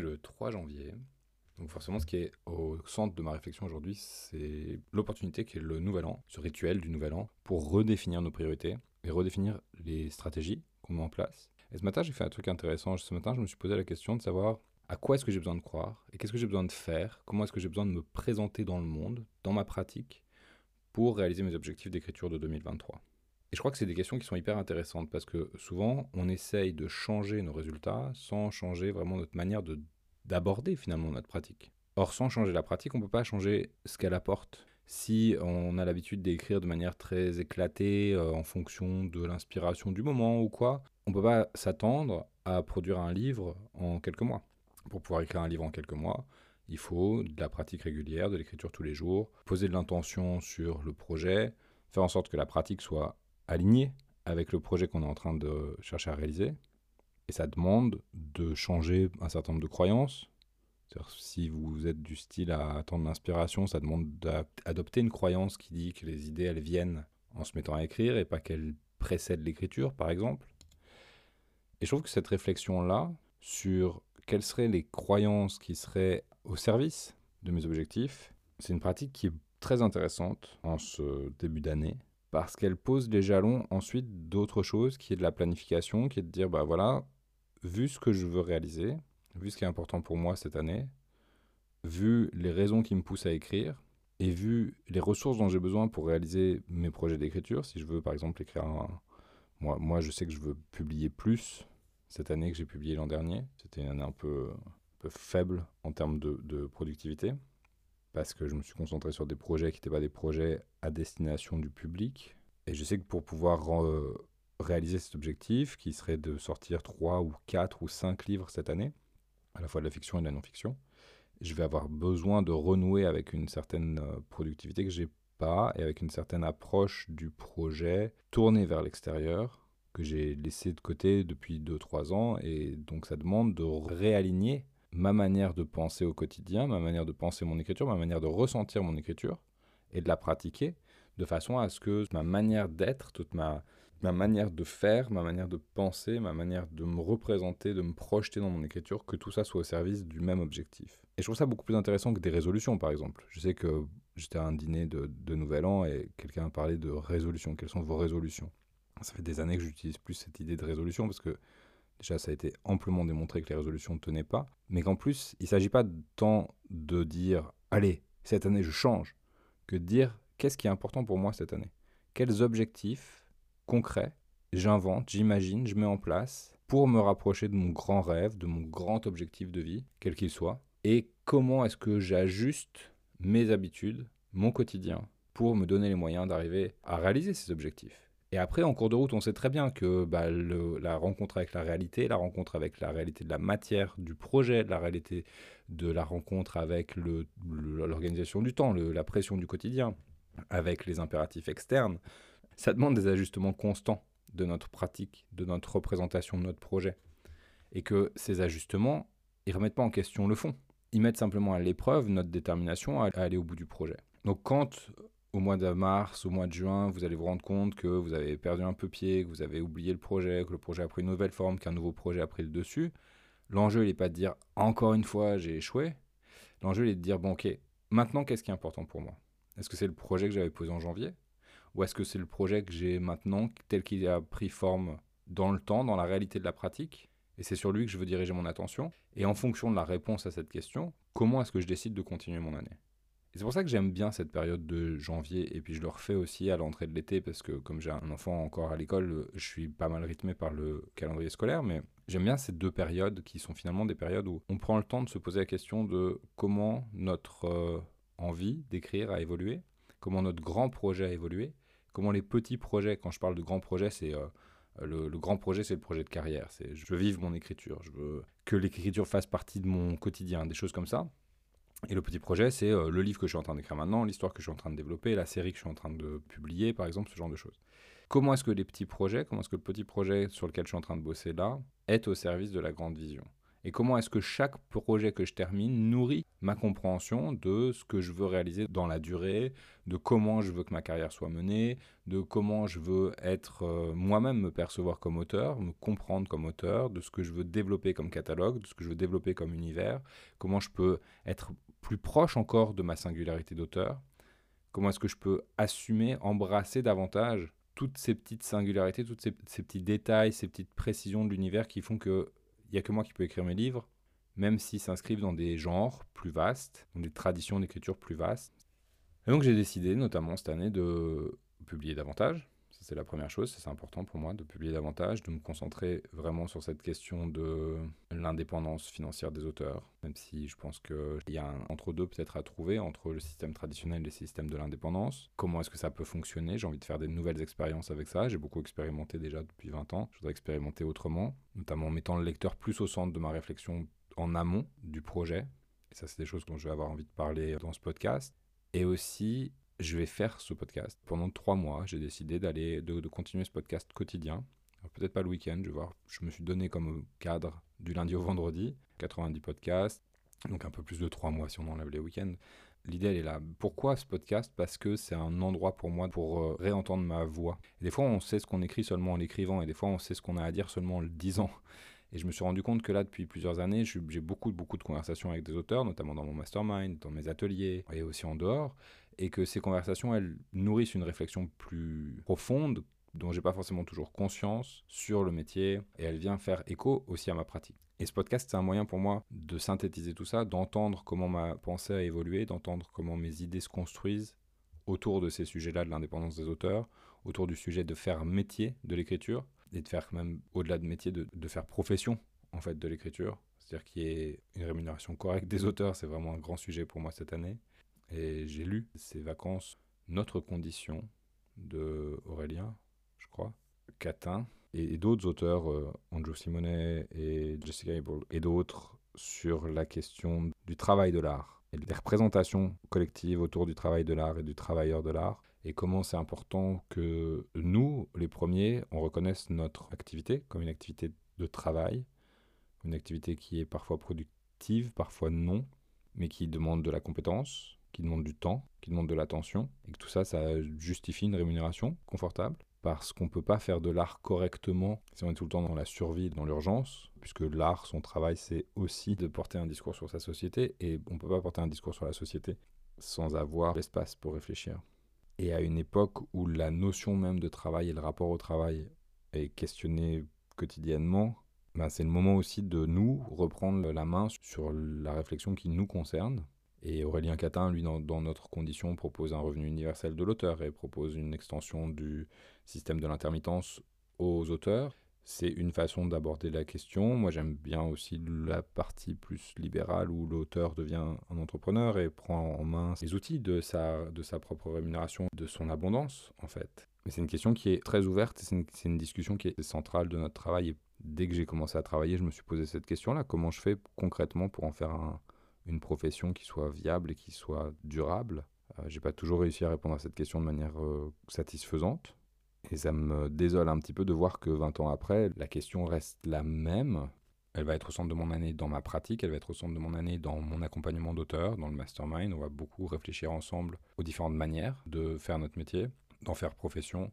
Le 3 janvier. Donc forcément, ce qui est au centre de ma réflexion aujourd'hui, c'est l'opportunité qui est le nouvel an, ce rituel du nouvel an, pour redéfinir nos priorités et redéfinir les stratégies qu'on met en place. Et ce matin, j'ai fait un truc intéressant. Ce matin, je me suis posé la question de savoir à quoi est-ce que j'ai besoin de croire et qu'est-ce que j'ai besoin de faire, comment est-ce que j'ai besoin de me présenter dans le monde, dans ma pratique, pour réaliser mes objectifs d'écriture de 2023. Et je crois que c'est des questions qui sont hyper intéressantes parce que souvent, on essaye de changer nos résultats sans changer vraiment notre manière de, d'aborder finalement notre pratique. Or, sans changer la pratique, on ne peut pas changer ce qu'elle apporte. Si on a l'habitude d'écrire de manière très éclatée euh, en fonction de l'inspiration du moment ou quoi, on ne peut pas s'attendre à produire un livre en quelques mois. Pour pouvoir écrire un livre en quelques mois, il faut de la pratique régulière, de l'écriture tous les jours, poser de l'intention sur le projet, faire en sorte que la pratique soit aligné avec le projet qu'on est en train de chercher à réaliser. Et ça demande de changer un certain nombre de croyances. Si vous êtes du style à attendre l'inspiration, ça demande d'adopter une croyance qui dit que les idées, elles viennent en se mettant à écrire et pas qu'elles précèdent l'écriture, par exemple. Et je trouve que cette réflexion-là sur quelles seraient les croyances qui seraient au service de mes objectifs, c'est une pratique qui est très intéressante en ce début d'année parce qu'elle pose les jalons ensuite d'autre chose qui est de la planification, qui est de dire, bah voilà, vu ce que je veux réaliser, vu ce qui est important pour moi cette année, vu les raisons qui me poussent à écrire, et vu les ressources dont j'ai besoin pour réaliser mes projets d'écriture, si je veux par exemple écrire un... Moi, moi je sais que je veux publier plus cette année que j'ai publié l'an dernier. C'était une année un peu, peu faible en termes de productivité parce que je me suis concentré sur des projets qui n'étaient pas des projets à destination du public. Et je sais que pour pouvoir réaliser cet objectif, qui serait de sortir 3 ou 4 ou 5 livres cette année, à la fois de la fiction et de la non-fiction, je vais avoir besoin de renouer avec une certaine euh, productivité que j'ai pas et avec une certaine approche du projet tournée vers l'extérieur que j'ai laissé de côté depuis 2-3 ans et donc ça demande de réaligner ma manière de penser au quotidien, ma manière de penser mon écriture, ma manière de ressentir mon écriture et de la pratiquer de façon à ce que ma manière d'être, toute ma, ma manière de faire, ma manière de penser, ma manière de me représenter, de me projeter dans mon écriture, que tout ça soit au service du même objectif. Et je trouve ça beaucoup plus intéressant que des résolutions, par exemple. Je sais que j'étais à un dîner de, de Nouvel An et quelqu'un parlait de résolutions. Quelles sont vos résolutions? Ça fait des années que j'utilise plus cette idée de résolution parce que Déjà, ça a été amplement démontré que les résolutions ne tenaient pas, mais qu'en plus, il ne s'agit pas tant de dire Allez, cette année je change, que de dire Qu'est-ce qui est important pour moi cette année? Quels objectifs concrets j'invente, j'imagine, je mets en place pour me rapprocher de mon grand rêve, de mon grand objectif de vie, quel qu'il soit, et comment est-ce que j'ajuste mes habitudes, mon quotidien, pour me donner les moyens d'arriver à réaliser ces objectifs? Et après, en cours de route, on sait très bien que bah, la rencontre avec la réalité, la rencontre avec la réalité de la matière du projet, la réalité de la rencontre avec l'organisation du temps, la pression du quotidien, avec les impératifs externes, ça demande des ajustements constants de notre pratique, de notre représentation de notre projet. Et que ces ajustements, ils ne remettent pas en question le fond. Ils mettent simplement à l'épreuve notre détermination à aller au bout du projet. Donc quand au mois de mars, au mois de juin, vous allez vous rendre compte que vous avez perdu un peu pied, que vous avez oublié le projet, que le projet a pris une nouvelle forme, qu'un nouveau projet a pris le dessus. L'enjeu, il n'est pas de dire encore une fois j'ai échoué. L'enjeu, il est de dire bon, ok, maintenant, qu'est-ce qui est important pour moi? Est-ce que c'est le projet que j'avais posé en janvier? Ou est-ce que c'est le projet que j'ai maintenant, tel qu'il a pris forme dans le temps, dans la réalité de la pratique? Et c'est sur lui que je veux diriger mon attention. Et en fonction de la réponse à cette question, comment est-ce que je décide de continuer mon année? C'est pour ça que j'aime bien cette période de janvier. Et puis je le refais aussi à l'entrée de l'été parce que comme j'ai un enfant encore à l'école, je suis pas mal rythmé par le calendrier scolaire. Mais j'aime bien ces deux périodes qui sont finalement des périodes où on prend le temps de se poser la question de comment notre euh, envie d'écrire a évolué, comment notre grand projet a évolué, comment les petits projets, quand je parle de grands projets, c'est... Euh, Le, grand projet, c'est le projet de carrière. C'est je veux vivre mon écriture. Je veux que l'écriture fasse partie de mon quotidien, des choses comme ça. Et le petit projet, c'est euh, le livre que je suis en train d'écrire maintenant, l'histoire que je suis en train de développer, la série que je suis en train de publier, par exemple, ce genre de choses. Comment est-ce que les petits projets, comment est-ce que le petit projet sur lequel je suis en train de bosser là, est au service de la grande vision? Et comment est-ce que chaque projet que je termine nourrit ma compréhension de ce que je veux réaliser dans la durée, de comment je veux que ma carrière soit menée, de comment je veux être euh, moi-même me percevoir comme auteur, me comprendre comme auteur, de ce que je veux développer comme catalogue, de ce que je veux développer comme univers, comment je peux être plus proche encore de ma singularité d'auteur, comment est-ce que je peux assumer, embrasser davantage toutes ces petites singularités, tous ces, petits détails, ces petites précisions de l'univers qui font qu'il n'y a que moi qui peux écrire mes livres, même s'ils s'inscrivent dans des genres plus vastes, dans des traditions d'écriture plus vastes. Et donc j'ai décidé, notamment cette année, de publier davantage, c'est la première chose, c'est important pour moi de publier davantage, de me concentrer vraiment sur cette question de l'indépendance financière des auteurs, même si je pense qu'il y a un entre-deux peut-être à trouver entre le système traditionnel et le système de l'indépendance. Comment est-ce que ça peut fonctionner? J'ai envie de faire des nouvelles expériences avec ça, j'ai beaucoup expérimenté déjà depuis 20 ans, je voudrais expérimenter autrement, notamment en mettant le lecteur plus au centre de ma réflexion en amont du projet. Et ça, c'est des choses dont je vais avoir envie de parler dans ce podcast. Et aussi je vais faire ce podcast. Pendant trois mois, j'ai décidé d'aller de, continuer ce podcast quotidien. Peut-être pas le week-end, je vais voir. Je me suis donné comme cadre du lundi au vendredi, 90 podcasts, donc un peu plus de trois mois si on enlève les week-ends. L'idée, elle est là. Pourquoi ce podcast? Parce que c'est un endroit pour moi pour euh, réentendre ma voix. des fois, on sait ce qu'on écrit seulement en l'écrivant, et des fois, on sait ce qu'on a à dire seulement en le disant. Et je me suis rendu compte que là, depuis plusieurs années, j'ai beaucoup, beaucoup de conversations avec des auteurs, notamment dans mon mastermind, dans mes ateliers et aussi en dehors et que ces conversations, elles nourrissent une réflexion plus profonde dont j'ai pas forcément toujours conscience sur le métier et elle vient faire écho aussi à ma pratique. Et ce podcast, c'est un moyen pour moi de synthétiser tout ça, d'entendre comment ma pensée a évolué, d'entendre comment mes idées se construisent autour de ces sujets-là de l'indépendance des auteurs, autour du sujet de faire métier de l'écriture et de faire même au-delà de métier, de, de faire profession en fait de l'écriture. C'est-à-dire qu'il y ait une rémunération correcte des auteurs, c'est vraiment un grand sujet pour moi cette année. Et j'ai lu ces vacances Notre condition de Aurélien, je crois, Catin, et, d'autres auteurs, euh, Andrew Simonet et Jessica Abel, et d'autres, sur la question du travail de l'art et des représentations collectives autour du travail de l'art et du travailleur de l'art, et comment c'est important que nous, les premiers, on reconnaisse notre activité comme une activité de travail, une activité qui est parfois productive, parfois non, mais qui demande de la compétence, qui demande du temps, qui demande de l'attention, et que tout ça, ça justifie une rémunération confortable, parce qu'on ne peut pas faire de l'art correctement si on est tout le temps dans la survie, dans l'urgence, puisque l'art, son travail, c'est aussi de porter un discours sur sa société, et on ne peut pas porter un discours sur la société sans avoir l'espace pour réfléchir. Et à une époque où la notion même de travail et le rapport au travail est questionné quotidiennement, ben c'est le moment aussi de nous reprendre la main sur la réflexion qui nous concerne et Aurélien Catin, lui, dans, notre condition, propose un revenu universel de l'auteur et propose une extension du système de l'intermittence aux auteurs. C'est une façon d'aborder la question. Moi, j'aime bien aussi la partie plus libérale où l'auteur devient un entrepreneur et prend en main les outils de sa, de sa propre rémunération, de son abondance, en fait. Mais c'est une question qui est très ouverte, c'est une, une, discussion qui est centrale de notre travail. Et dès que j'ai commencé à travailler, je me suis posé cette question-là. Comment je fais concrètement pour en faire un, une profession qui soit viable et qui soit durable euh, J'ai pas toujours réussi à répondre à cette question de manière euh, satisfaisante. Et ça me désole un petit peu de voir que 20 ans après, la question reste la même. Elle va être au centre de mon année dans ma pratique, elle va être au centre de mon année dans mon accompagnement d'auteur, dans le mastermind. On va beaucoup réfléchir ensemble aux différentes manières de faire notre métier, d'en faire profession.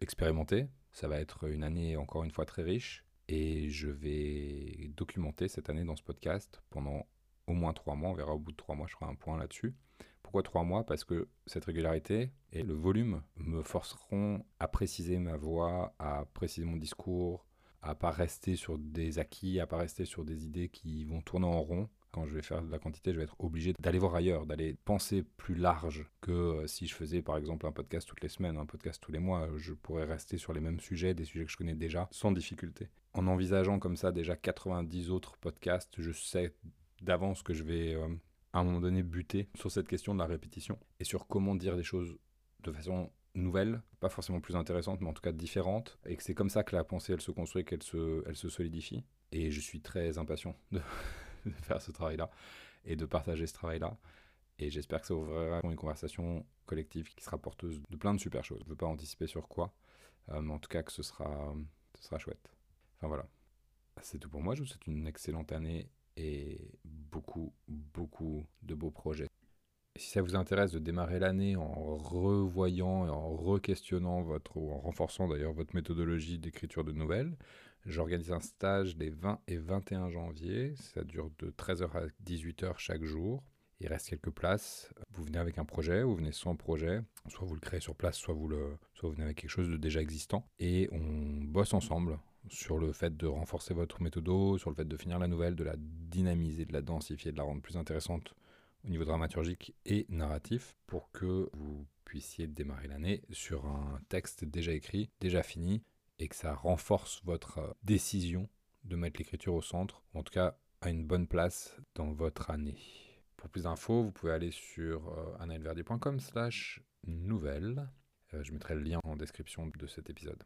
Expérimenter. Ça va être une année encore une fois très riche. Et je vais documenter cette année dans ce podcast pendant au moins trois mois. On verra au bout de trois mois, je ferai un point là-dessus. Pourquoi trois mois? Parce que cette régularité et le volume me forceront à préciser ma voix, à préciser mon discours, à pas rester sur des acquis, à pas rester sur des idées qui vont tourner en rond. Quand je vais faire de la quantité, je vais être obligé d'aller voir ailleurs, d'aller penser plus large que euh, si je faisais par exemple un podcast toutes les semaines, un podcast tous les mois. Je pourrais rester sur les mêmes sujets, des sujets que je connais déjà, sans difficulté. En envisageant comme ça déjà 90 autres podcasts, je sais d'avance que je vais euh, à un moment donné buter sur cette question de la répétition et sur comment dire des choses de façon nouvelle, pas forcément plus intéressante, mais en tout cas différente, et que c'est comme ça que la pensée, elle se construit, qu'elle se, elle se solidifie. Et je suis très impatient de, faire ce travail-là et de partager ce travail-là. Et j'espère que ça ouvrira une conversation collective qui sera porteuse de plein de super choses. Je ne veux pas anticiper sur quoi, euh, mais en tout cas que ce sera, ce sera chouette. Enfin voilà. C'est tout pour moi. Je vous souhaite une excellente année et beaucoup, beaucoup de beaux projets. si ça vous intéresse de démarrer l'année en revoyant et en re-questionnant votre, ou en renforçant d'ailleurs votre méthodologie d'écriture de nouvelles, j'organise un stage les 20 et 21 janvier. Ça dure de 13h à 18h chaque jour. Il reste quelques places. Vous venez avec un projet, vous venez sans projet. Soit vous le créez sur place, soit vous, le, soit vous venez avec quelque chose de déjà existant. Et on bosse ensemble sur le fait de renforcer votre méthode, sur le fait de finir la nouvelle, de la dynamiser, de la densifier, de la rendre plus intéressante au niveau dramaturgique et narratif pour que vous puissiez démarrer l'année sur un texte déjà écrit, déjà fini, et que ça renforce votre décision de mettre l'écriture au centre, en tout cas à une bonne place dans votre année. Pour plus d'infos, vous pouvez aller sur euh, slash nouvelle. Euh, je mettrai le lien en description de cet épisode.